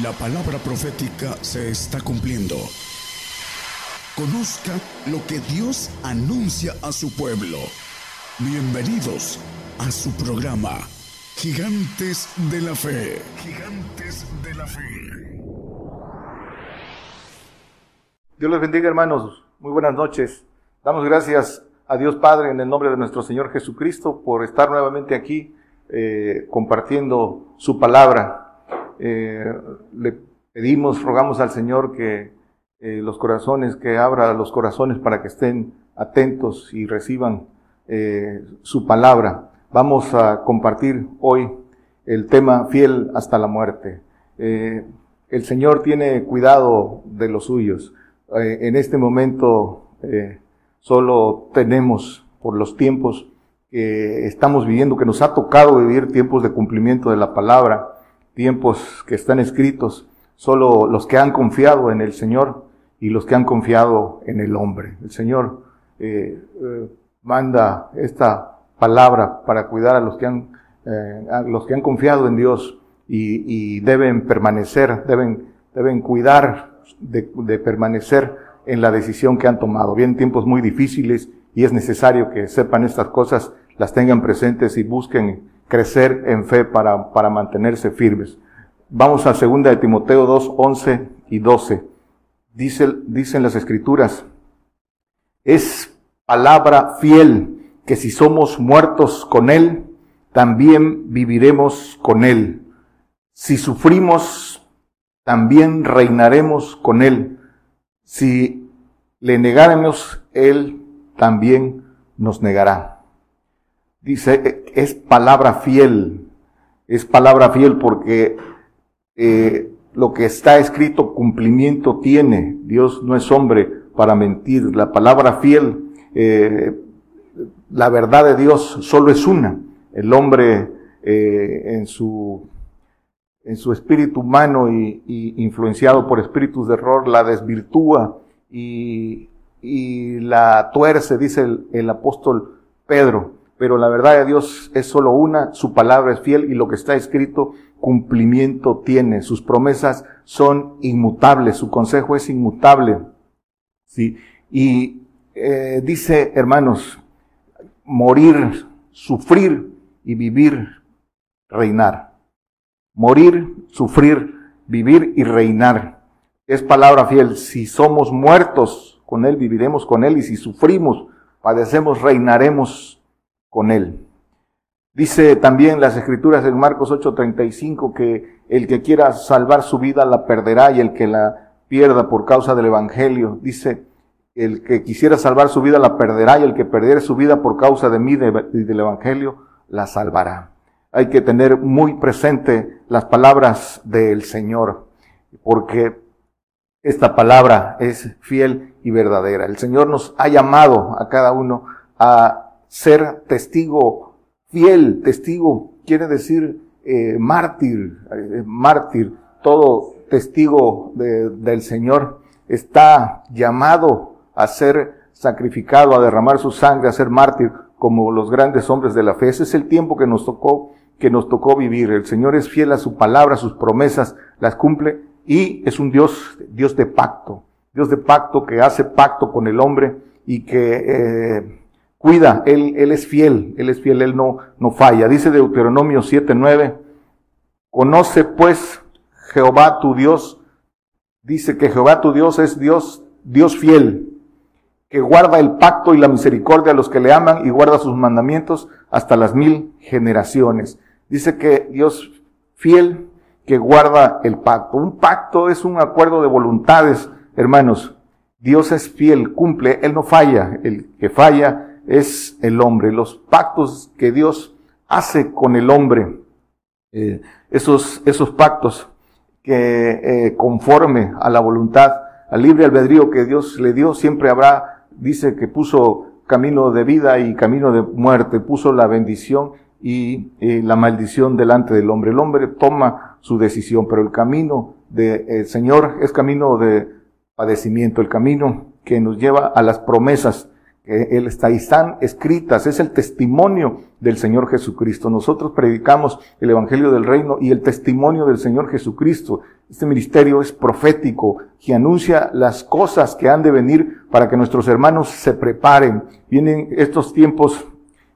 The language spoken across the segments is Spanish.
La palabra profética se está cumpliendo. Conozca lo que Dios anuncia a su pueblo. Bienvenidos a su programa, Gigantes de la Fe. Gigantes de la Fe. Dios les bendiga hermanos, muy buenas noches. Damos gracias a Dios Padre en el nombre de nuestro Señor Jesucristo por estar nuevamente aquí eh, compartiendo su palabra. Eh, le pedimos, rogamos al Señor que eh, los corazones, que abra los corazones para que estén atentos y reciban eh, su palabra. Vamos a compartir hoy el tema fiel hasta la muerte. el Señor tiene cuidado de los suyos. en este momento solo tenemos por los tiempos que estamos viviendo, que nos ha tocado vivir tiempos de cumplimiento de la palabra, tiempos que están escritos, solo los que han confiado en el Señor y los que han confiado en el hombre. El Señor eh, eh, manda esta palabra para cuidar a los que han, eh, los que han confiado en Dios y, y deben permanecer, deben, deben cuidar de, de, permanecer en la decisión que han tomado. Vienen tiempos muy difíciles y es necesario que sepan estas cosas, las tengan presentes y busquen crecer en fe para, para mantenerse firmes. Vamos a segunda de Timoteo 2, 11 y 12. Dice, dicen las escrituras, es palabra fiel que si somos muertos con Él, también viviremos con Él. Si sufrimos, también reinaremos con Él. Si le negáramos, Él también nos negará. Dice, es palabra fiel, es palabra fiel porque eh, lo que está escrito cumplimiento tiene. Dios no es hombre para mentir. La palabra fiel, eh, la verdad de Dios solo es una. El hombre eh, en su en su espíritu humano y, influenciado por espíritus de error la desvirtúa y, la tuerce, dice el apóstol Pedro pero la verdad de Dios es solo una, su palabra es fiel y lo que está escrito cumplimiento tiene, sus promesas son inmutables, su consejo es inmutable. ¿sí? Y eh, dice, hermanos, morir, sufrir y vivir, reinar. Morir, sufrir, vivir y reinar. Es palabra fiel. Si somos muertos con Él, viviremos con Él y si sufrimos, padecemos, reinaremos con él. Dice también las escrituras en Marcos 8:35 que el que quiera salvar su vida la perderá y el que la pierda por causa del Evangelio, dice, el que quisiera salvar su vida la perderá y el que perdiere su vida por causa de mí y del Evangelio la salvará. Hay que tener muy presente las palabras del Señor, porque esta palabra es fiel y verdadera. El Señor nos ha llamado a cada uno a ser testigo fiel, testigo quiere decir eh, mártir, eh, mártir, todo testigo del Señor está llamado a ser sacrificado, a derramar su sangre, a ser mártir como los grandes hombres de la fe. Ese es el tiempo que nos tocó, que nos tocó vivir. El Señor es fiel a su palabra, a sus promesas, las cumple y es un Dios, Dios de pacto, Dios de pacto que hace pacto con el hombre y que eh, cuida, Él, Él es fiel, Él es fiel, Él no, no falla. Dice Deuteronomio 7:9, conoce pues Jehová tu Dios, dice que Jehová tu Dios es Dios, Dios fiel, que guarda el pacto y la misericordia a los que le aman y guarda sus mandamientos hasta las mil generaciones. Dice que Dios fiel que guarda el pacto. Un pacto es un acuerdo de voluntades, hermanos. Dios es fiel, cumple, Él no falla. El que falla es el hombre, los pactos que Dios hace con el hombre, eh, esos, esos pactos que eh, conforme a la voluntad, al libre albedrío que Dios le dio, siempre habrá, dice que puso camino de vida y camino de muerte, puso la bendición y la maldición delante del hombre. El hombre toma su decisión, pero el camino del Señor es camino de padecimiento, el camino que nos lleva a las promesas él está están escritas, es el testimonio del Señor Jesucristo. Nosotros predicamos el Evangelio del Reino y el testimonio del Señor Jesucristo. Este ministerio es profético, que anuncia las cosas que han de venir para que nuestros hermanos se preparen. Vienen estos tiempos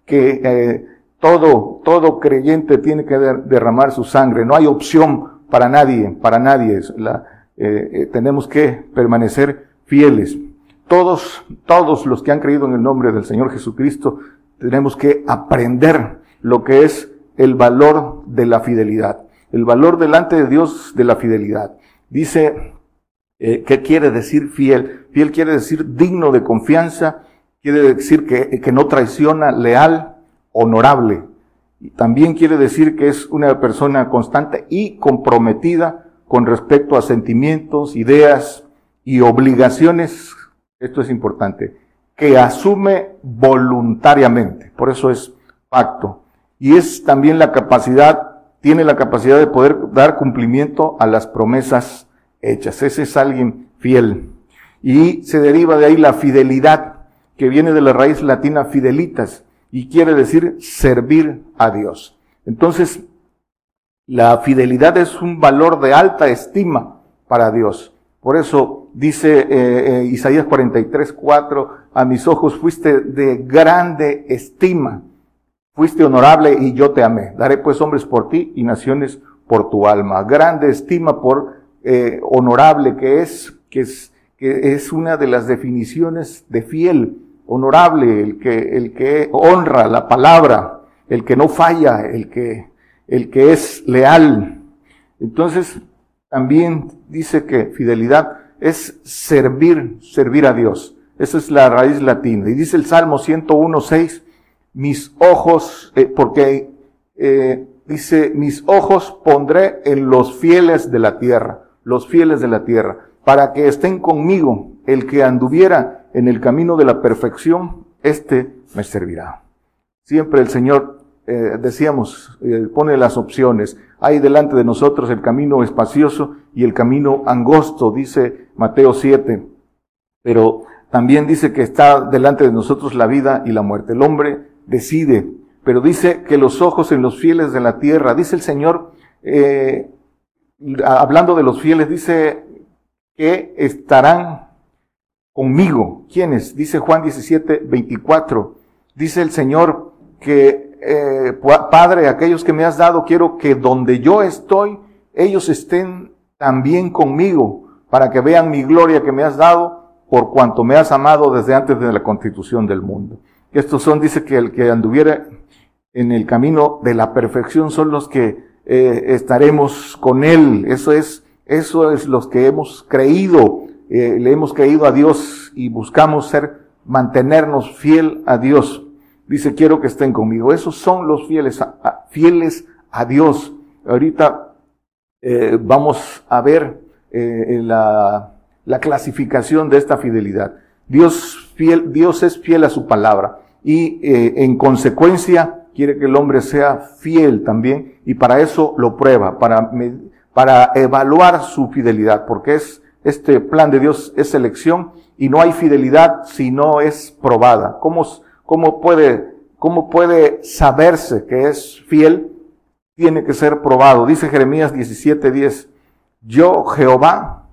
que eh, todo, todo creyente tiene que derramar su sangre. No hay opción para nadie, para nadie. La, eh, eh, tenemos que permanecer fieles. Todos, todos los que han creído en el nombre del Señor Jesucristo, tenemos que aprender lo que es el valor de la fidelidad. El valor delante de Dios de la fidelidad. Dice, eh, ¿qué quiere decir fiel? Fiel quiere decir digno de confianza, quiere decir que, que no traiciona, leal, honorable. También quiere decir que es una persona constante y comprometida con respecto a sentimientos, ideas y obligaciones, esto es importante, que asume voluntariamente. Por eso es pacto. Y es también la capacidad, tiene la capacidad de poder dar cumplimiento a las promesas hechas. Ese es alguien fiel. Y se deriva de ahí la fidelidad, que viene de la raíz latina fidelitas, y quiere decir servir a Dios. Entonces, la fidelidad es un valor de alta estima para Dios. Por eso dice eh, eh, Isaías 43, 4, a mis ojos fuiste de grande estima, fuiste honorable y yo te amé. Daré pues hombres por ti y naciones por tu alma. Grande estima por eh, honorable que es, que es, que es una de las definiciones de fiel, honorable, el que, el que honra la palabra, el que no falla, el que, el que es leal. Entonces, también dice que fidelidad es servir, servir a Dios. Esa es la raíz latina. Y dice el Salmo 101, 6, mis ojos, eh, porque eh, dice, mis ojos pondré en los fieles de la tierra, los fieles de la tierra, para que estén conmigo. El que anduviera en el camino de la perfección, este me servirá. Siempre el Señor eh, decíamos, eh, pone las opciones. Hay delante de nosotros el camino espacioso y el camino angosto, dice Mateo 7. Pero también dice que está delante de nosotros la vida y la muerte. El hombre decide, pero dice que los ojos en los fieles de la tierra, dice el Señor, eh, hablando de los fieles, dice que estarán conmigo. ¿Quiénes? Dice Juan 17, 24. Dice el Señor que eh, Padre, aquellos que me has dado, quiero que donde yo estoy, ellos estén también conmigo, para que vean mi gloria que me has dado, por cuanto me has amado desde antes de la constitución del mundo. Estos son, dice que el que anduviera en el camino de la perfección son los que eh, estaremos con Él. Eso es, eso es los que hemos creído, eh, le hemos creído a Dios y buscamos ser, mantenernos fiel a Dios dice, quiero que estén conmigo. Esos son los fieles fieles a Dios. Ahorita eh, vamos a ver eh, la, la, clasificación de esta fidelidad. Dios, fiel, Dios es fiel a su palabra y eh, en consecuencia quiere que el hombre sea fiel también y para eso lo prueba, para, para evaluar su fidelidad, porque es este plan de Dios es selección y no hay fidelidad si no es probada. ¿Cómo, ¿Cómo puede, cómo puede saberse que es fiel? Tiene que ser probado. Dice Jeremías 17:10, yo Jehová,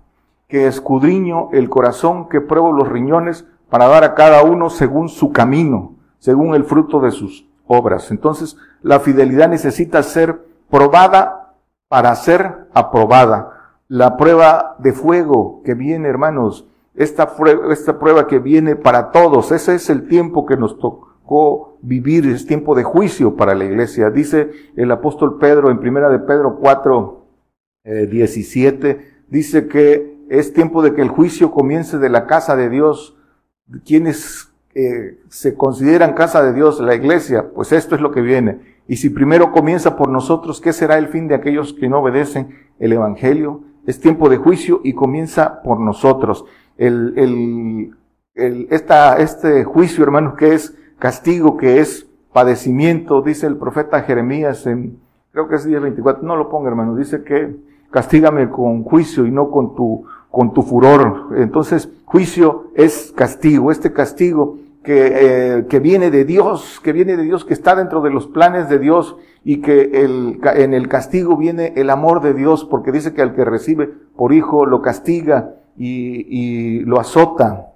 que escudriño el corazón, que pruebo los riñones, para dar a cada uno según su camino, según el fruto de sus obras. Entonces, la fidelidad necesita ser probada para ser aprobada. La prueba de fuego que viene, hermanos, esta prueba, esta prueba que viene para todos. Ese es el tiempo que nos tocó vivir, es tiempo de juicio para la iglesia. Dice el apóstol Pedro en primera de Pedro 4, 17, eh, dice que es tiempo de que el juicio comience de la casa de Dios. Quienes eh, se consideran casa de Dios, la iglesia, pues esto es lo que viene. Y si primero comienza por nosotros, ¿qué será el fin de aquellos que no obedecen el Evangelio? Es tiempo de juicio y comienza por nosotros el, el, el, esta, este juicio, hermanos, que es castigo, que es padecimiento, dice el profeta Jeremías en, creo que es día 24, no lo ponga, hermano, dice que castígame con juicio y no con tu, con tu furor. Entonces, juicio es castigo. Este castigo que, eh, que viene de Dios, que viene de Dios, que está dentro de los planes de Dios y que el, en el castigo viene el amor de Dios, porque dice que al que recibe por hijo lo castiga y, lo azota.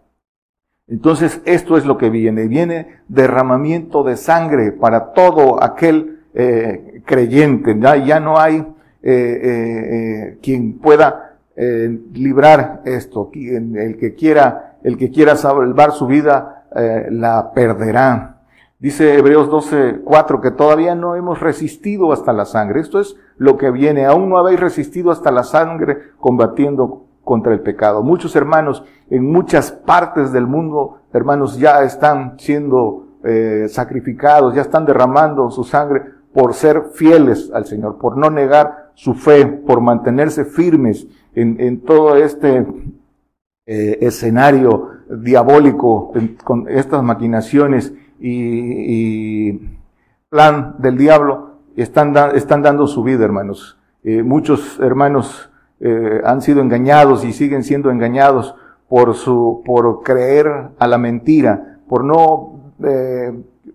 Entonces esto es lo que viene, viene derramamiento de sangre para todo aquel eh, creyente, ya, ya no hay eh, eh, quien pueda librar esto, el que quiera, el que quiera salvar su vida la perderá. Dice Hebreos 12, 4 que todavía no hemos resistido hasta la sangre. Esto es lo que viene. Aún no habéis resistido hasta la sangre combatiendo contra el pecado. Muchos hermanos en muchas partes del mundo, hermanos, ya están siendo eh, sacrificados, ya están derramando su sangre por ser fieles al Señor, por no negar su fe, por mantenerse firmes en, en todo este eh, escenario diabólico, con estas maquinaciones y, y, plan del diablo, están, están dando su vida, hermanos. Eh, muchos hermanos eh, han sido engañados y siguen siendo engañados por su, por creer a la mentira, por no, eh,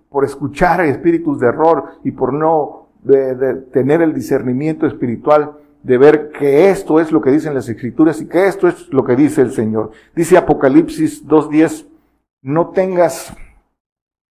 por escuchar espíritus de error y por no de, de tener el discernimiento espiritual de ver que esto es lo que dicen las escrituras y que esto es lo que dice el Señor. Dice Apocalipsis 2.10, no tengas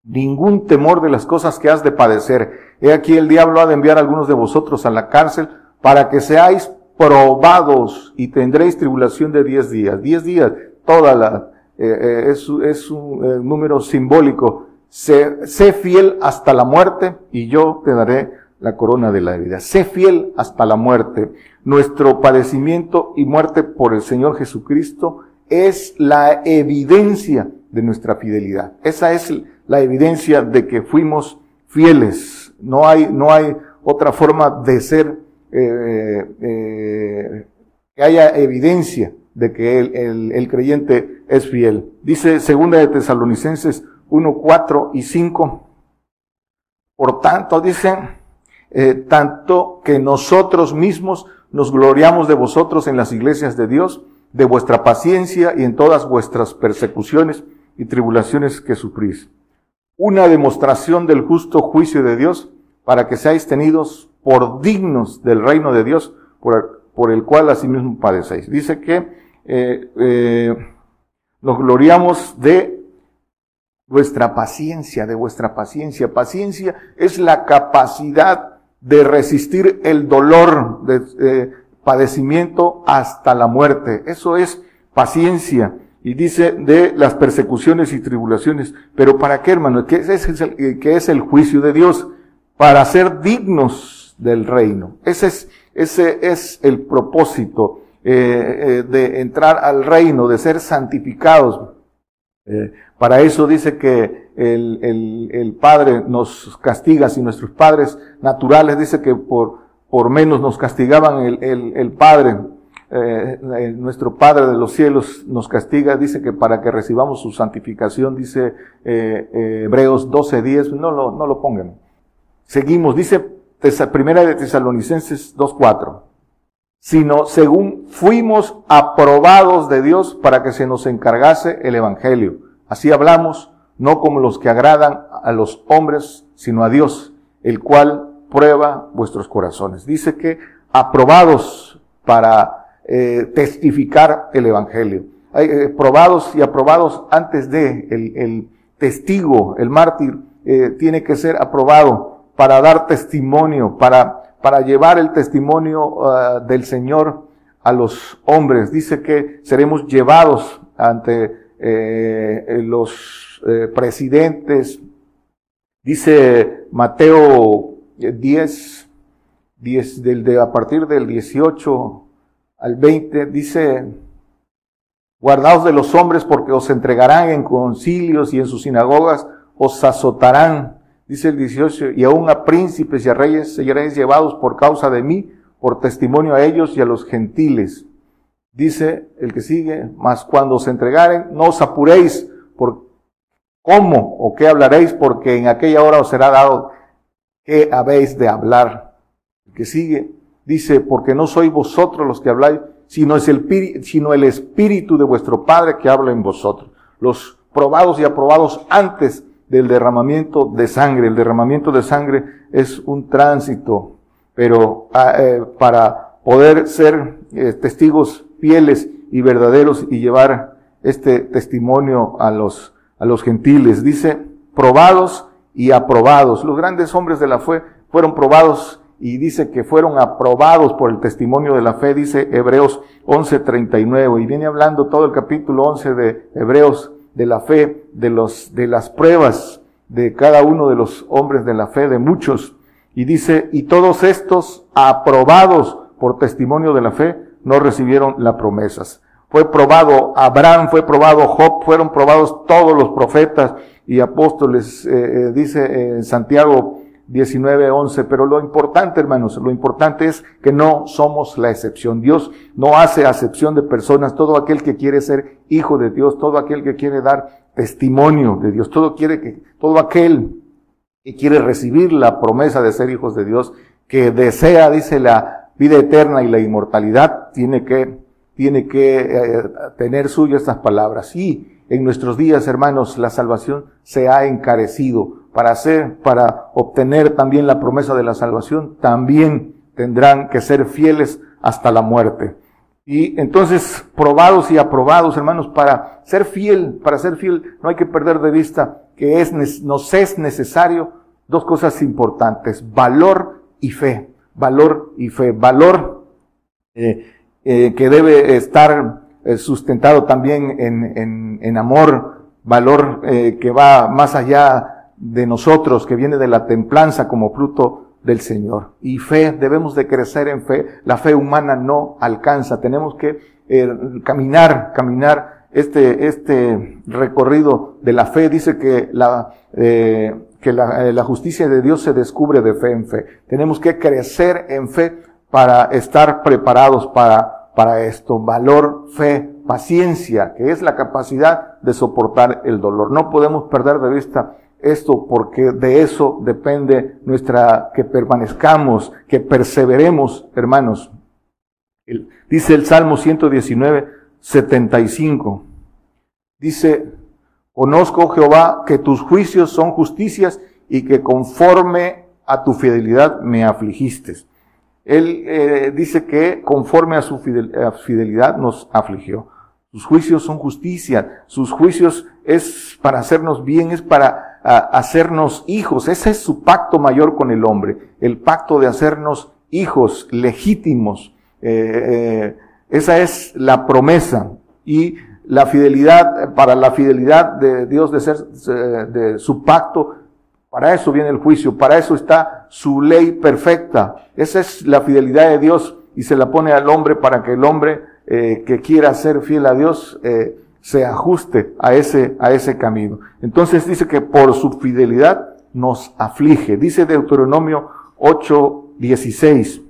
ningún temor de las cosas que has de padecer. He aquí el diablo ha de enviar a algunos de vosotros a la cárcel para que seáis probados y tendréis tribulación de diez días. Diez días, toda la, eh, eh, es, es, un eh, número simbólico. Sé, sé fiel hasta la muerte y yo te daré la corona de la vida. Sé fiel hasta la muerte. Nuestro padecimiento y muerte por el Señor Jesucristo es la evidencia de nuestra fidelidad. Esa es la evidencia de que fuimos fieles. No hay, no hay otra forma de ser eh, eh, que haya evidencia de que el, el, creyente es fiel. Dice segunda de Tesalonicenses 1, 4 y 5. Por tanto, dice, eh, tanto que nosotros mismos nos gloriamos de vosotros en las iglesias de Dios, de vuestra paciencia y en todas vuestras persecuciones y tribulaciones que sufrís. Una demostración del justo juicio de Dios para que seáis tenidos por dignos del reino de Dios, por, por el cual asimismo padecéis. Dice que eh, eh, nos gloriamos de vuestra paciencia, de vuestra paciencia. Paciencia es la capacidad de resistir el dolor de eh, padecimiento hasta la muerte. Eso es paciencia. Y dice de las persecuciones y tribulaciones. Pero ¿para qué, hermano? ¿Qué es el, qué es el juicio de Dios? Para ser dignos del reino. Ese es, ese es el propósito eh, eh, de entrar al reino, de ser santificados. Eh, para eso dice que el, el, el, Padre nos castiga, si nuestros padres naturales dice que por, por menos nos castigaban el, el, Padre, eh, nuestro Padre de los cielos nos castiga, dice que para que recibamos su santificación, dice eh, Hebreos 12.10, no lo, no lo pongan. Seguimos, dice primera de Tesalonicenses 2.4, sino según fuimos aprobados de Dios para que se nos encargase el Evangelio. Así hablamos, no como los que agradan a los hombres, sino a Dios, el cual prueba vuestros corazones. Dice que aprobados para eh, testificar el Evangelio. Eh, probados y aprobados antes de el, el testigo, el mártir, eh, tiene que ser aprobado para dar testimonio, para, para llevar el testimonio uh, del Señor a los hombres. Dice que seremos llevados ante eh, los eh, presidentes. Dice Mateo 10, 10 del, de, a partir del 18 al 20, dice, guardaos de los hombres porque os entregarán en concilios y en sus sinagogas, os azotarán dice el 18, y aún a príncipes y a reyes seréis llevados por causa de mí, por testimonio a ellos y a los gentiles. Dice el que sigue, mas cuando os entregaren, no os apuréis por cómo o qué hablaréis, porque en aquella hora os será dado qué habéis de hablar. El que sigue, dice, porque no sois vosotros los que habláis, sino es el, sino el Espíritu de vuestro Padre que habla en vosotros. Los probados y aprobados antes del derramamiento de sangre. El derramamiento de sangre es un tránsito, pero ah, eh, para poder ser eh, testigos fieles y verdaderos y llevar este testimonio a los, a los gentiles. Dice, probados y aprobados. Los grandes hombres de la fe fueron probados y dice que fueron aprobados por el testimonio de la fe, dice Hebreos 11:39. Y viene hablando todo el capítulo 11 de Hebreos de la fe, de, los, de las pruebas de cada uno de los hombres de la fe, de muchos. Y dice, y todos estos aprobados por testimonio de la fe, no recibieron las promesas. Fue probado Abraham, fue probado Job, fueron probados todos los profetas y apóstoles, eh, eh, dice en Santiago 19:11. Pero lo importante, hermanos, lo importante es que no somos la excepción. Dios no hace acepción de personas. Todo aquel que quiere ser hijo de Dios, todo aquel que quiere dar testimonio de Dios, todo quiere que, todo aquel que quiere recibir la promesa de ser hijos de Dios, que desea, dice, la vida eterna y la inmortalidad, tiene que, tiene que eh, tener suyo estas palabras. Y en nuestros días, hermanos, la salvación se ha encarecido. Para hacer, para obtener también la promesa de la salvación, también tendrán que ser fieles hasta la muerte. Y entonces, probados y aprobados, hermanos, para ser fiel, para ser fiel, no hay que perder de vista que es, nos es necesario dos cosas importantes, valor y fe. Valor y fe. Valor eh, eh, que debe estar eh, sustentado también en, en, amor, valor que va más allá de nosotros, que viene de la templanza como fruto del Señor. Y fe, debemos de crecer en fe. La fe humana no alcanza. Tenemos que eh, caminar, caminar este, este recorrido de la fe. Dice que la, eh, que eh, la justicia de Dios se descubre de fe en fe. Tenemos que crecer en fe para estar preparados para, para esto. Valor, fe, paciencia, que es la capacidad de soportar el dolor. No podemos perder de vista esto porque de eso depende nuestra, que permanezcamos, que perseveremos, hermanos. Dice el Salmo 119, 75. Dice, conozco, Jehová, que tus juicios son justicias y que conforme a tu fidelidad me afligiste. Él eh, dice que conforme a su fidelidad nos afligió. Sus juicios son justicia, sus juicios es para hacernos bien, es para hacernos hijos. Ese es su pacto mayor con el hombre, el pacto de hacernos hijos legítimos. Eh, eh, esa es la promesa y la fidelidad, para la fidelidad de Dios de ser, de su pacto, para eso viene el juicio, para eso está su ley perfecta. Esa es la fidelidad de Dios y se la pone al hombre para que el hombre eh, que quiera ser fiel a Dios eh, se ajuste a ese, a ese camino. Entonces dice que por su fidelidad nos aflige. Dice Deuteronomio 8, 16.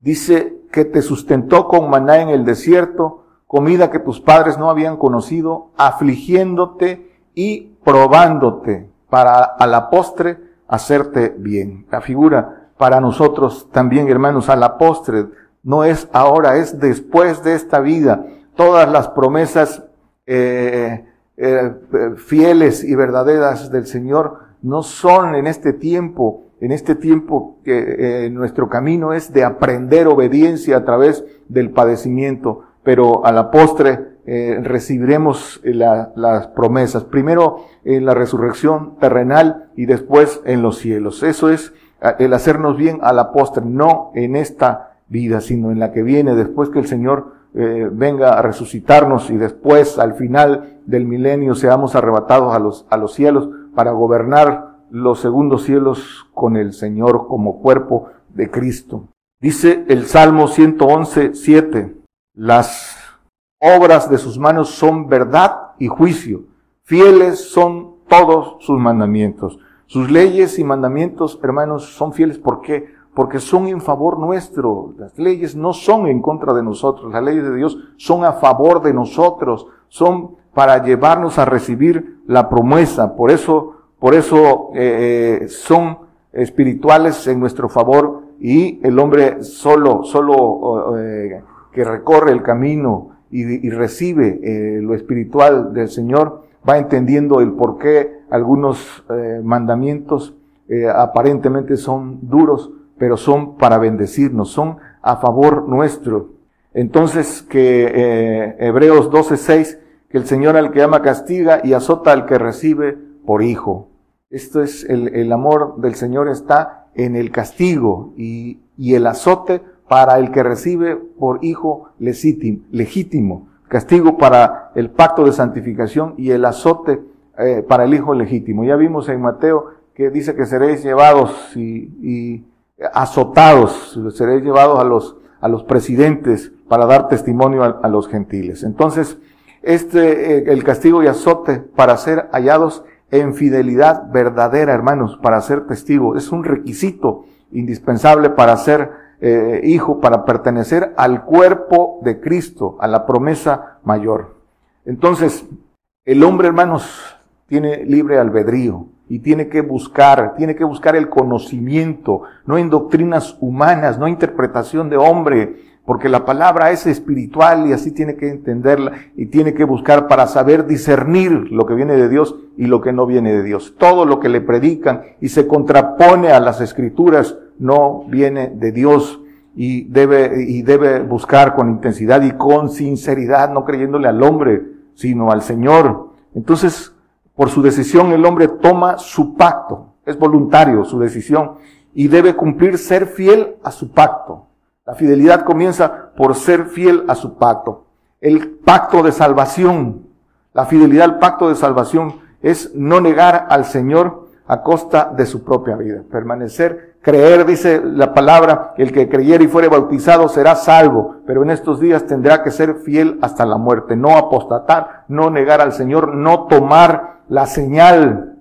Dice que te sustentó con maná en el desierto, comida que tus padres no habían conocido, afligiéndote y probándote para a la postre hacerte bien. La figura para nosotros también, hermanos, a la postre no es ahora, es después de esta vida. Todas las promesas eh, eh, fieles y verdaderas del Señor no son en este tiempo, en este tiempo que eh, nuestro camino es de aprender obediencia a través del padecimiento, pero a la postre recibiremos las promesas, primero en la resurrección terrenal y después en los cielos. Eso es el hacernos bien a la postre, no en esta vida, sino en la que viene después que el Señor eh, venga a resucitarnos y después al final del milenio seamos arrebatados a los, a los cielos para gobernar los segundos cielos con el Señor como cuerpo de Cristo. Dice el Salmo 111, 7, las obras de sus manos son verdad y juicio, fieles son todos sus mandamientos. Sus leyes y mandamientos, hermanos, son fieles. ¿Por qué? Porque son en favor nuestro. Las leyes no son en contra de nosotros, las leyes de Dios son a favor de nosotros, son para llevarnos a recibir la promesa. Por eso, por eso eh, eh, son espirituales en nuestro favor y el hombre solo, solo eh, que recorre el camino y, recibe lo espiritual del Señor va entendiendo el por qué algunos eh, mandamientos eh, aparentemente son duros, pero son para bendecirnos, son a favor nuestro. Entonces que eh, Hebreos 12:6, que el Señor al que ama castiga y azota al que recibe por hijo. Esto es el, el amor del Señor está en el castigo y, y el azote para el que recibe por hijo legítimo, castigo para el pacto de santificación y el azote eh, para el hijo legítimo. Ya vimos en Mateo que dice que seréis llevados y, y azotados, seréis llevados a los, a los presidentes para dar testimonio a, los gentiles. Entonces, este, eh, el castigo y azote para ser hallados en fidelidad verdadera, hermanos, para ser testigos, es un requisito indispensable para ser eh, hijo, para pertenecer al cuerpo de Cristo, a la promesa mayor. Entonces, el hombre, hermanos, tiene libre albedrío y tiene que buscar, tiene que buscar el conocimiento, no en doctrinas humanas, no interpretación de hombre, porque la palabra es espiritual y así tiene que entenderla y tiene que buscar para saber discernir lo que viene de Dios y lo que no viene de Dios. Todo lo que le predican y se contrapone a las escrituras no viene de Dios y debe, y debe buscar con intensidad y con sinceridad, no creyéndole al hombre, sino al Señor. Entonces, por su decisión el hombre toma su pacto, es voluntario su decisión y debe cumplir ser fiel a su pacto. La fidelidad comienza por ser fiel a su pacto. El pacto de salvación, la fidelidad al pacto de salvación es no negar al Señor a costa de su propia vida, permanecer Creer, dice la palabra, el que creyere y fuere bautizado será salvo, pero en estos días tendrá que ser fiel hasta la muerte, no apostatar, no negar al Señor, no tomar la señal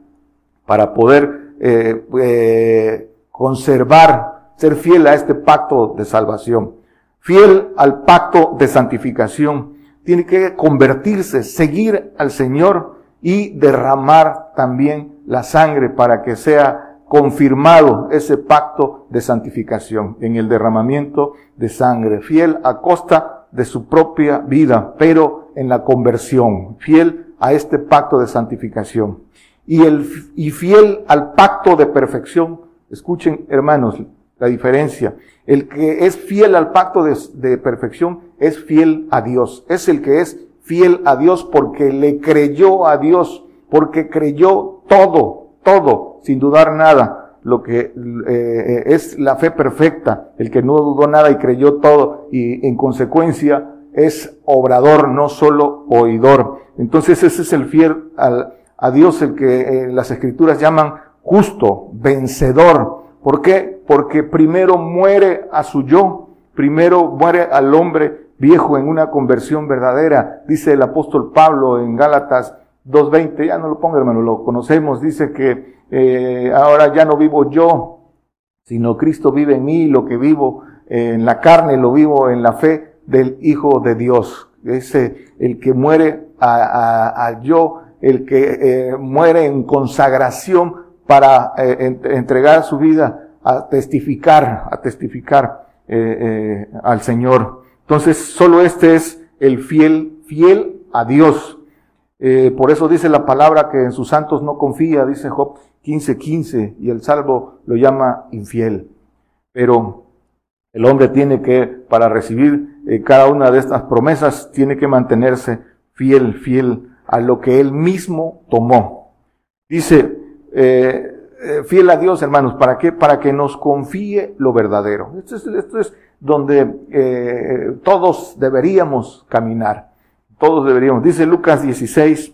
para poder eh, eh, conservar, ser fiel a este pacto de salvación, fiel al pacto de santificación. Tiene que convertirse, seguir al Señor y derramar también la sangre para que sea confirmado ese pacto de santificación en el derramamiento de sangre, fiel a costa de su propia vida, pero en la conversión, fiel a este pacto de santificación. Y, el, y fiel al pacto de perfección. Escuchen, hermanos, la diferencia. El que es fiel al pacto de, perfección es fiel a Dios. Es el que es fiel a Dios porque le creyó a Dios, porque creyó todo, todo sin dudar nada, lo que eh, es la fe perfecta, el que no dudó nada y creyó todo y en consecuencia es obrador, no solo oidor. Entonces ese es el fiel a Dios, el que eh, las escrituras llaman justo, vencedor. ¿Por qué? Porque primero muere a su yo, primero muere al hombre viejo en una conversión verdadera. Dice el apóstol Pablo en Gálatas 2.20, ya no lo ponga hermano, lo conocemos, dice que eh, ahora ya no vivo yo, sino Cristo vive en mí, lo que vivo en la carne lo vivo en la fe del Hijo de Dios. Ese, el que muere a, yo, el que eh, muere en consagración para eh, entregar su vida a testificar, a testificar al Señor. Entonces, solo este es el fiel, fiel a Dios. por eso dice la palabra que en sus santos no confía, dice Job 15:15 y el salvo lo llama infiel. Pero el hombre tiene que, para recibir eh, cada una de estas promesas, tiene que mantenerse fiel, fiel a lo que él mismo tomó. Dice, eh, eh, fiel a Dios, hermanos, ¿para qué? Para que nos confíe lo verdadero. Esto es, esto es donde todos deberíamos caminar. Todos deberíamos. Dice Lucas 16,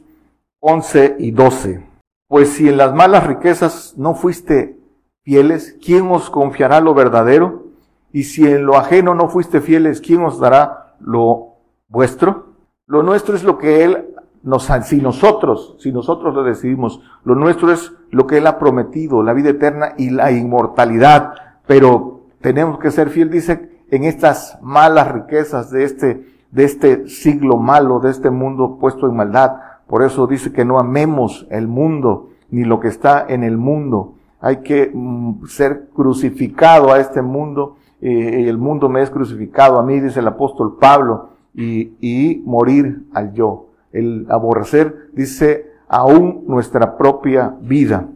11 y 12. Pues si en las malas riquezas no fuiste fieles, ¿quién os confiará lo verdadero? Y si en lo ajeno no fuiste fieles, ¿quién os dará lo vuestro? Lo nuestro es lo que Él nos, si nosotros, si nosotros lo decidimos, lo nuestro es lo que Él ha prometido, la vida eterna y la inmortalidad. Pero tenemos que ser fieles, dice, en estas malas riquezas de este, de este siglo malo, de este mundo puesto en maldad por eso dice que no amemos el mundo ni lo que está en el mundo. Hay que mm, ser crucificado a este mundo y el mundo me es crucificado a mí, dice el apóstol Pablo, y, y morir al yo. El aborrecer, dice, aún nuestra propia vida.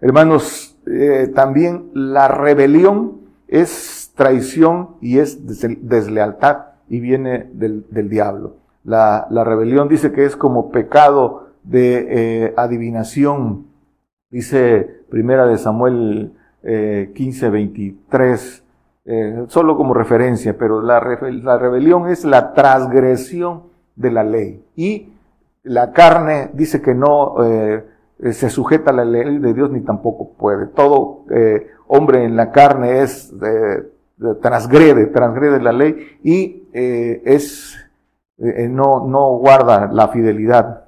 Hermanos, eh, también la rebelión es traición y es deslealtad y viene del, diablo. La, rebelión dice que es como pecado de eh, adivinación. Dice primera de Samuel eh, 15, 23, eh, solo como referencia, pero la, la rebelión es la transgresión de la ley. Y la carne dice que no eh, se sujeta a la ley de Dios ni tampoco puede. Todo eh, hombre en la carne es transgrede, transgrede la ley y eh, es no, no guarda la fidelidad.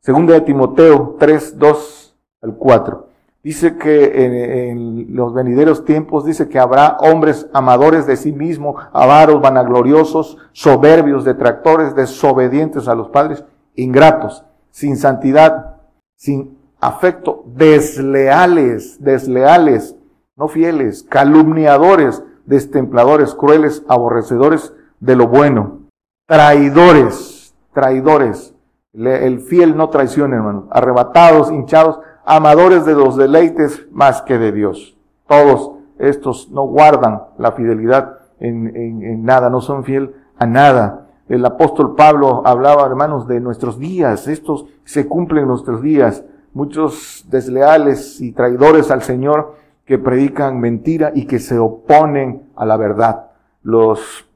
Segunda de Timoteo 3, 2 al 4. Dice que en, los venideros tiempos dice que habrá hombres amadores de sí mismos, avaros, vanagloriosos, soberbios, detractores, desobedientes a los padres, ingratos, sin santidad, sin afecto, desleales, desleales, no fieles, calumniadores, destempladores, crueles, aborrecedores de lo bueno, traidores, traidores. El fiel no traiciona, hermano. Arrebatados, hinchados, amadores de los deleites más que de Dios. Todos estos no guardan la fidelidad en, nada, no son fiel a nada. El apóstol Pablo hablaba, hermanos, de nuestros días. Estos se cumplen en nuestros días. Muchos desleales y traidores al Señor que predican mentira y que se oponen a la verdad. Los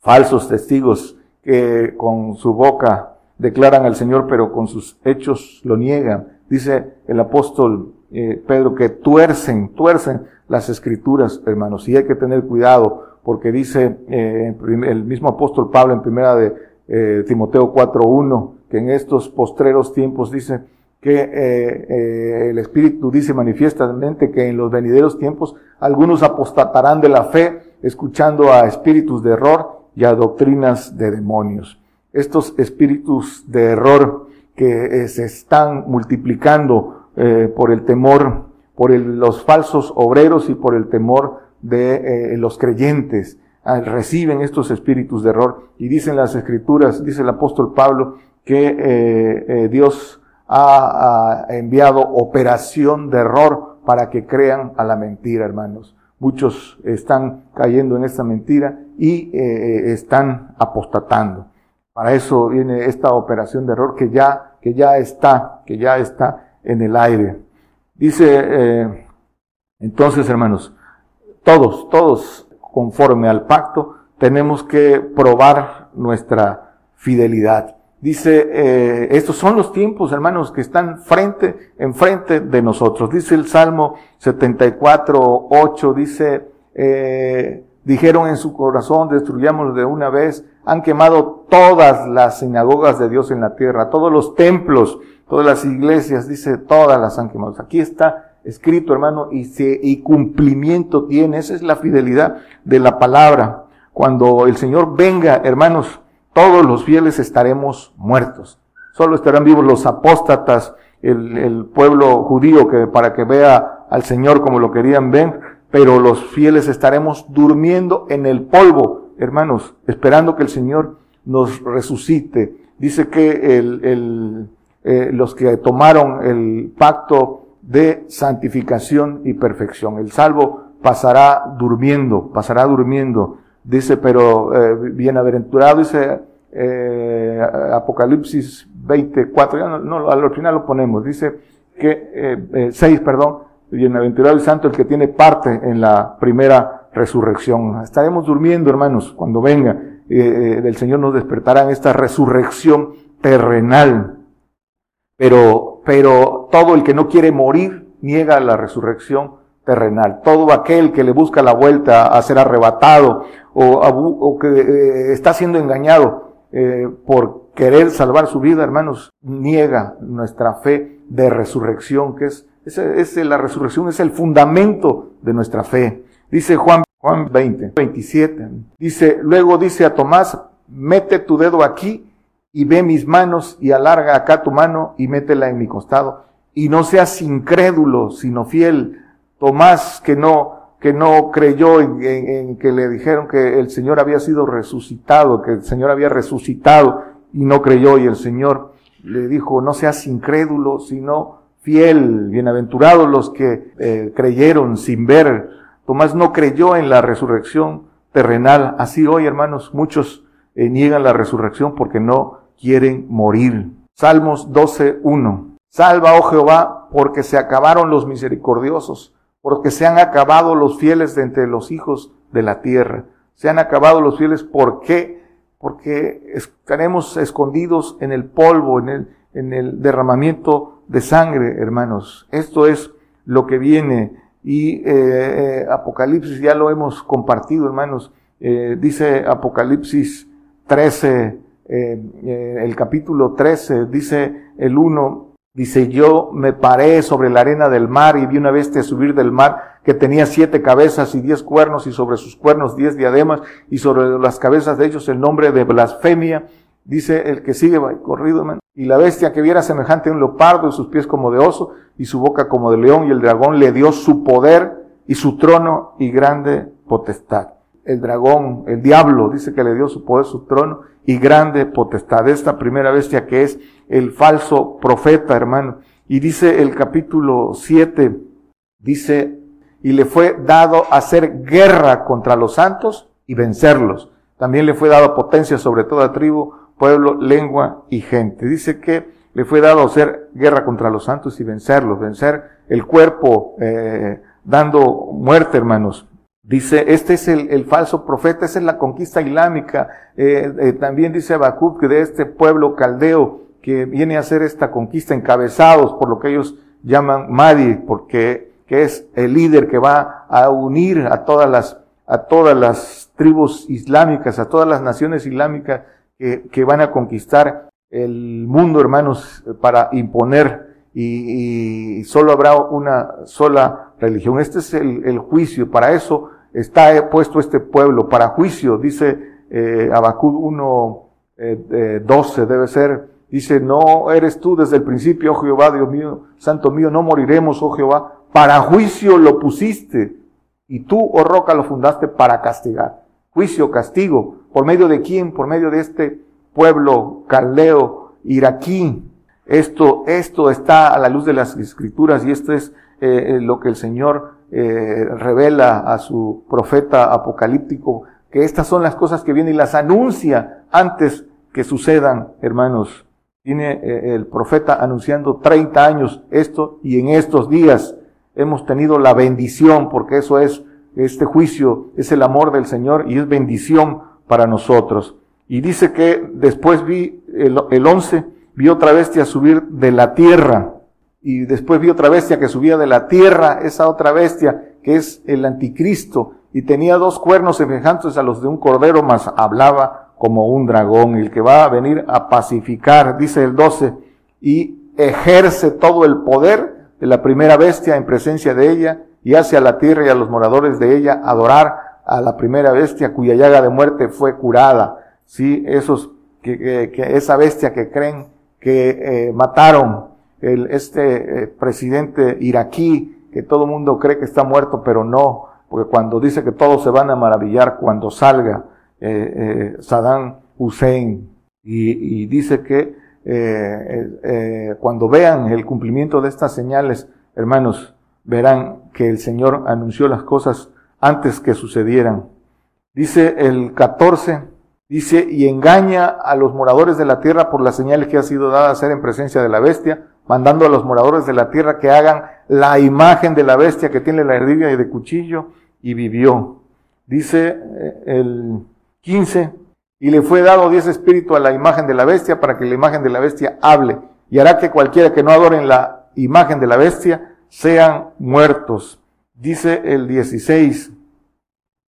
falsos testigos que con su boca declaran al Señor, pero con sus hechos lo niegan. Dice el apóstol eh, Pedro que tuercen, tuercen las escrituras, hermanos, y hay que tener cuidado porque dice eh, el mismo apóstol Pablo en primera de eh, Timoteo 4.1, que en estos postreros tiempos dice que eh, el Espíritu dice manifiestamente que en los venideros tiempos algunos apostatarán de la fe, escuchando a espíritus de error y a doctrinas de demonios. Estos espíritus de error que se están multiplicando por el temor, por los falsos obreros y por el temor de eh, los creyentes ah, reciben estos espíritus de error y dicen las escrituras, dice el apóstol Pablo, que eh, eh, Dios ha, enviado operación de error para que crean a la mentira, hermanos. Muchos están cayendo en esta mentira y están apostatando. Para eso viene esta operación de error que ya, que ya está, que ya está en el aire. Dice, entonces, hermanos, todos, todos conforme al pacto, tenemos que probar nuestra fidelidad. Dice, eh, estos son los tiempos, hermanos, que están frente, enfrente de nosotros. Dice el Salmo 74, 8, dice, eh, dijeron en su corazón, destruyámoslo de una vez, han quemado todas las sinagogas de Dios en la tierra, todos los templos, todas las iglesias, dice, todas las han quemado. Aquí está escrito, hermano, y, se, cumplimiento tiene. Esa es la fidelidad de la palabra. Cuando el Señor venga, hermanos, todos los fieles estaremos muertos. Solo estarán vivos los apóstatas, el, el pueblo judío que para que vea al Señor como lo querían ver, pero los fieles estaremos durmiendo en el polvo, hermanos, esperando que el Señor nos resucite. Dice que el, el, eh, los que tomaron el pacto de santificación y perfección. El salvo pasará durmiendo, pasará durmiendo. Dice, pero eh, bienaventurado, dice eh, Apocalipsis 24, ya no, al final lo ponemos, dice que, eh, 6, perdón, bienaventurado y santo el que tiene parte en la primera resurrección. Estaremos durmiendo, hermanos, cuando venga. Eh, del Señor nos despertará en esta resurrección terrenal. Pero pero todo el que no quiere morir niega la resurrección terrenal. Todo aquel que le busca la vuelta a ser arrebatado o, que eh, está siendo engañado eh, por querer salvar su vida, hermanos, niega nuestra fe de resurrección, que es, es, la resurrección es el fundamento de nuestra fe. Dice Juan, Juan 20, 27. Dice, luego dice a Tomás, mete tu dedo aquí y ve mis manos y alarga acá tu mano y métela en mi costado. Y no seas incrédulo, sino fiel. Tomás, que no, que no creyó en, que le dijeron que el Señor había sido resucitado, que el Señor había resucitado y no creyó y el Señor le dijo, no seas incrédulo, sino fiel, bienaventurados los que eh, creyeron sin ver. Tomás no creyó en la resurrección terrenal. Así hoy, hermanos, muchos eh, niegan la resurrección porque no quieren morir. Salmos 12.1. Salva, oh Jehová, porque se acabaron los misericordiosos, porque se han acabado los fieles de entre los hijos de la tierra. Se han acabado los fieles, ¿por qué? Porque estaremos escondidos en el polvo, en el, en el derramamiento de sangre, hermanos. Esto es lo que viene. Y eh, eh, Apocalipsis ya lo hemos compartido, hermanos. Eh, dice Apocalipsis 13, el capítulo 13, dice el 1, dice, yo me paré sobre la arena del mar y vi una bestia subir del mar que tenía siete cabezas y diez cuernos y sobre sus cuernos diez diademas y sobre las cabezas de ellos el nombre de blasfemia Dice el que sigue corrido, y la bestia que viera semejante a un leopardo y sus pies como de oso y su boca como de león y el dragón le dio su poder y su trono y grande potestad. El dragón, el diablo, dice que le dio su poder, su trono y grande potestad. Esta primera bestia que es el falso profeta, hermano. Y dice el capítulo 7, dice, y le fue dado hacer guerra contra los santos y vencerlos. También le fue dado potencia sobre toda tribu, pueblo, lengua y gente. Dice que le fue dado hacer guerra contra los santos y vencerlos, vencer el cuerpo, eh, dando muerte, hermanos. Dice, este es el, falso profeta, esa es la conquista islámica. Eh, eh, también dice Habacuc que de este pueblo caldeo que viene a hacer esta conquista encabezados por lo que ellos llaman Madi, porque que es el líder que va a unir a todas las, a todas las tribus islámicas, a todas las naciones islámicas que, van a conquistar el mundo, hermanos, para imponer. Y, solo habrá una sola religión. Este es el, juicio, para eso está puesto este pueblo, para juicio, dice eh, Abacud 1, eh, 12, debe ser, dice, no eres tú desde el principio, oh Jehová, Dios mío, santo mío, no moriremos, oh Jehová, para juicio lo pusiste, y tú, oh roca, lo fundaste para castigar. Juicio, castigo, ¿Por medio de quién? Por medio de este pueblo caldeo, iraquí. Esto, esto está a la luz de las escrituras y esto es eh, lo que el Señor eh, revela a su profeta apocalíptico, que estas son las cosas que vienen y las anuncia antes que sucedan, hermanos. Tiene eh, el profeta anunciando 30 años esto y en estos días hemos tenido la bendición, porque eso es, este juicio es el amor del Señor y es bendición para nosotros. Y dice que después vi el, el 11, vi otra bestia subir de la tierra. Y después vi otra bestia que subía de la tierra, esa otra bestia que es el anticristo, y tenía dos cuernos semejantes a los de un cordero, mas hablaba como un dragón, el que va a venir a pacificar, dice el 12, y ejerce todo el poder de la primera bestia en presencia de ella, y hace a la tierra y a los moradores de ella adorar a la primera bestia cuya llaga de muerte fue curada. Sí, esos, que, que, esa bestia que creen que eh, mataron el, este eh, presidente iraquí, que todo el mundo cree que está muerto, pero no, porque cuando dice que todos se van a maravillar cuando salga eh, Saddam Hussein, y, y dice que cuando vean el cumplimiento de estas señales, hermanos, verán que el Señor anunció las cosas antes que sucedieran. Dice el 14, dice, y engaña a los moradores de la tierra por las señales que ha sido dada a hacer en presencia de la bestia, mandando a los moradores de la tierra que hagan la imagen de la bestia que tiene la herida y de cuchillo, y vivió. Dice eh, el 15, y le fue dado diez espíritus a la imagen de la bestia para que la imagen de la bestia hable, y hará que cualquiera que no adoren la imagen de la bestia sean muertos. Dice el 16,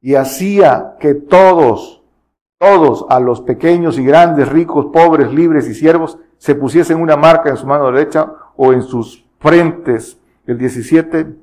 y hacía que todos, todos, a los pequeños y grandes, ricos, pobres, libres y siervos, se pusiesen una marca en su mano derecha o en sus frentes, el 17,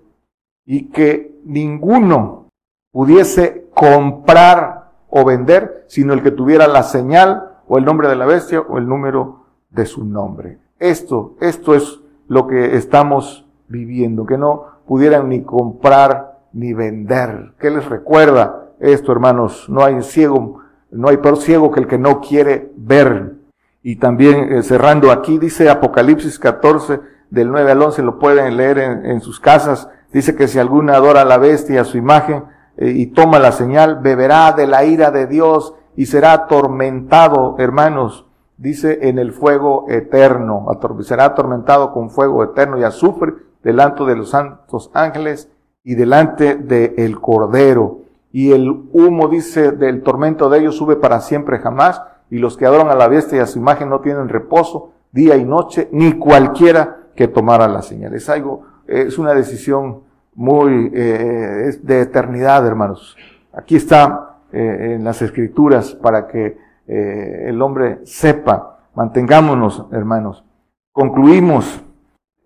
y que ninguno pudiese comprar o vender, sino el que tuviera la señal o el nombre de la bestia o el número de su nombre. Esto, esto es lo que estamos viviendo, que no pudieran ni comprar ni vender. ¿Qué les recuerda esto, hermanos? No hay ciego, no hay peor ciego que el que no quiere ver. Y también eh, cerrando aquí, dice Apocalipsis 14, del 9 al 11, lo pueden leer en, sus casas. Dice que si alguno adora a la bestia, a su imagen, eh, y toma la señal, beberá de la ira de Dios y será atormentado, hermanos, dice en el fuego eterno, será atormentado con fuego eterno y azufre delante de los santos ángeles y delante del Cordero. Y el humo, dice, del tormento de ellos sube para siempre jamás y los que adoran a la bestia y a su imagen no tienen reposo día y noche, ni cualquiera que tomara la señal. Es algo, es una decisión muy eh, de eternidad, hermanos. Aquí está eh, en las escrituras para que eh, el hombre sepa. Mantengámonos, hermanos. Concluimos.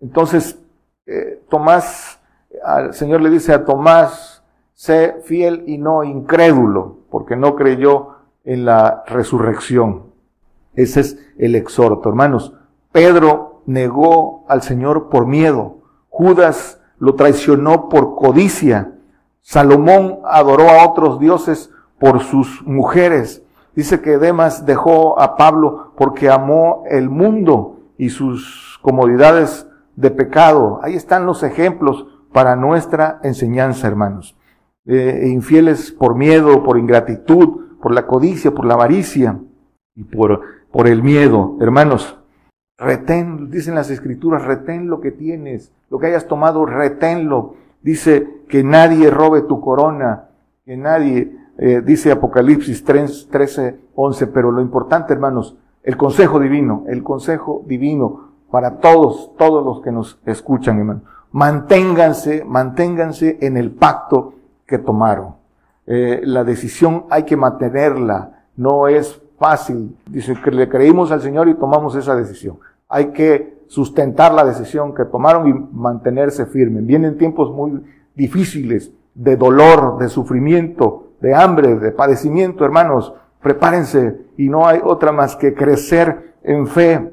Entonces, Tomás, al Señor le dice a Tomás, sé fiel y no incrédulo, porque no creyó en la resurrección. Ese es el exhorto. Hermanos, Pedro negó al Señor por miedo. Judas lo traicionó por codicia. Salomón adoró a otros dioses por sus mujeres. Dice que Demas dejó a Pablo porque amó el mundo y sus comodidades de pecado. Ahí están los ejemplos para nuestra enseñanza, hermanos. Eh, infieles por miedo, por ingratitud, por la codicia, por la avaricia y por, el miedo. Hermanos, retén, dicen las escrituras, retén lo que tienes, lo que hayas tomado, reténlo. Dice que nadie robe tu corona, que nadie, eh, dice Apocalipsis 3, 13, 11, pero lo importante, hermanos, el consejo divino, el consejo divino para todos, todos los que nos escuchan, hermanos. Manténganse, manténganse en el pacto que tomaron. Eh, la decisión hay que mantenerla, no es fácil. Dice que le creímos al Señor y tomamos esa decisión. Hay que sustentar la decisión que tomaron y mantenerse firmes. Vienen tiempos muy difíciles de dolor, de sufrimiento, de hambre, de padecimiento, hermanos. Prepárense y no hay otra más que crecer en fe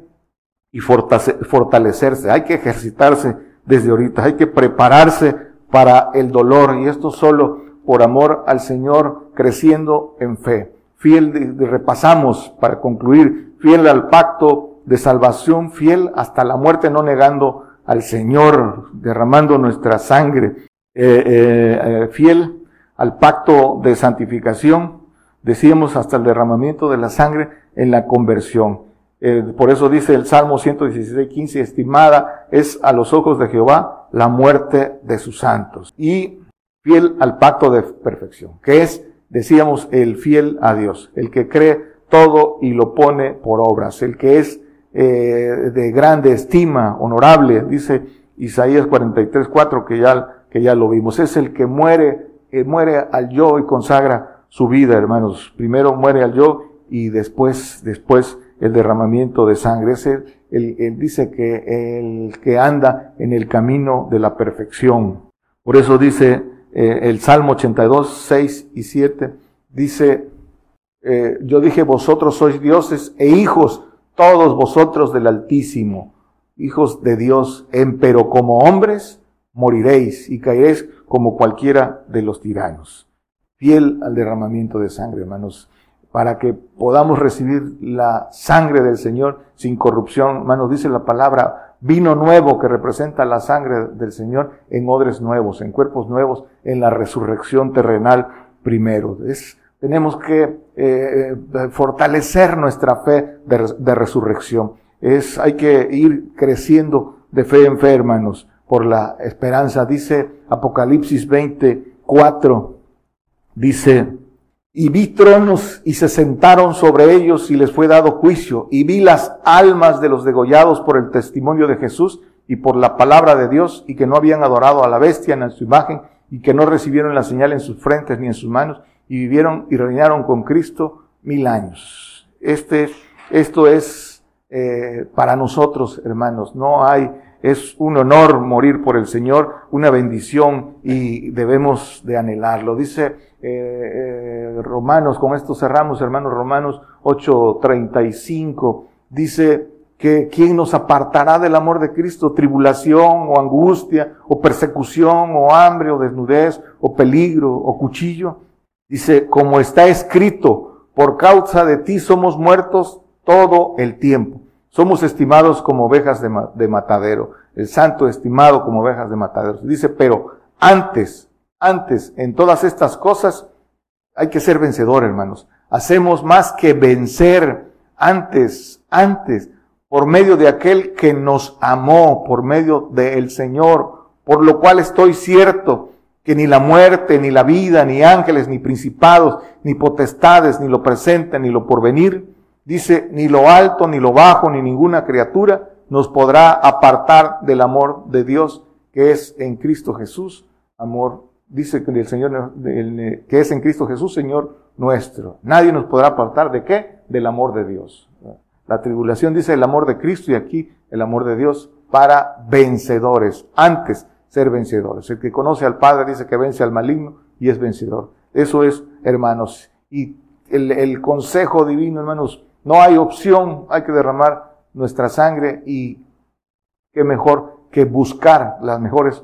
y fortalecerse. Hay que ejercitarse desde ahorita, hay que prepararse para el dolor y esto solo por amor al Señor, creciendo en fe. Fiel, repasamos para concluir, fiel al pacto de salvación, fiel hasta la muerte, no negando al Señor, derramando nuestra sangre, eh, eh, eh, fiel al pacto de santificación, decíamos hasta el derramamiento de la sangre en la conversión. Por eso dice el Salmo 116, 15, estimada es a los ojos de Jehová la muerte de sus santos. Y fiel al pacto de perfección, que es, decíamos, el fiel a Dios, el que cree todo y lo pone por obras, el que es eh, de grande estima, honorable, dice Isaías 43, 4, que ya, que ya lo vimos, es el que muere, eh, muere al yo y consagra su vida, hermanos. Primero muere al yo y después, después el derramamiento de sangre. Es el, dice que el que anda en el camino de la perfección. Por eso dice eh, el Salmo 82, 6 y 7, dice, eh, yo dije, vosotros sois dioses e hijos, todos vosotros del Altísimo, hijos de Dios, pero como hombres moriréis y caeréis como cualquiera de los tiranos. Fiel al derramamiento de sangre, hermanos, para que podamos recibir la sangre del Señor sin corrupción. Hermanos, dice la palabra, vino nuevo que representa la sangre del Señor en odres nuevos, en cuerpos nuevos, en la resurrección terrenal primero. Es, tenemos que eh, eh, fortalecer nuestra fe de, resurrección. Es, hay que ir creciendo de fe en fe, hermanos, por la esperanza. Dice Apocalipsis 24, dice, y vi tronos y se sentaron sobre ellos y les fue dado juicio. Y vi las almas de los degollados por el testimonio de Jesús y por la palabra de Dios y que no habían adorado a la bestia en su imagen y que no recibieron la señal en sus frentes ni en sus manos y vivieron y reinaron con Cristo mil años. Este, esto es eh, para nosotros, hermanos. No hay, es un honor morir por el Señor, una bendición y debemos de anhelarlo. Dice eh, eh, Romanos, con esto cerramos, hermanos, Romanos 8:35, dice que quién nos apartará del amor de Cristo, tribulación o angustia o persecución o hambre o desnudez o peligro o cuchillo. Dice, como está escrito, por causa de ti somos muertos todo el tiempo. Somos estimados como ovejas de, matadero. El santo estimado como ovejas de matadero. Dice, pero antes, antes, en todas estas cosas, hay que ser vencedor, hermanos. Hacemos más que vencer antes, antes, por medio de aquel que nos amó, por medio del Señor, por lo cual estoy cierto que ni la muerte, ni la vida, ni ángeles, ni principados, ni potestades, ni lo presente, ni lo porvenir, dice, ni lo alto, ni lo bajo, ni ninguna criatura nos podrá apartar del amor de Dios que es en Cristo Jesús, amor, dice que el Señor, que es en Cristo Jesús, Señor nuestro. Nadie nos podrá apartar de qué? Del amor de Dios. La tribulación dice el amor de Cristo y aquí el amor de Dios para vencedores. Antes ser vencedores. El que conoce al Padre dice que vence al maligno y es vencedor. Eso es, hermanos. Y el, consejo divino, hermanos, no hay opción, hay que derramar nuestra sangre y qué mejor que buscar las mejores,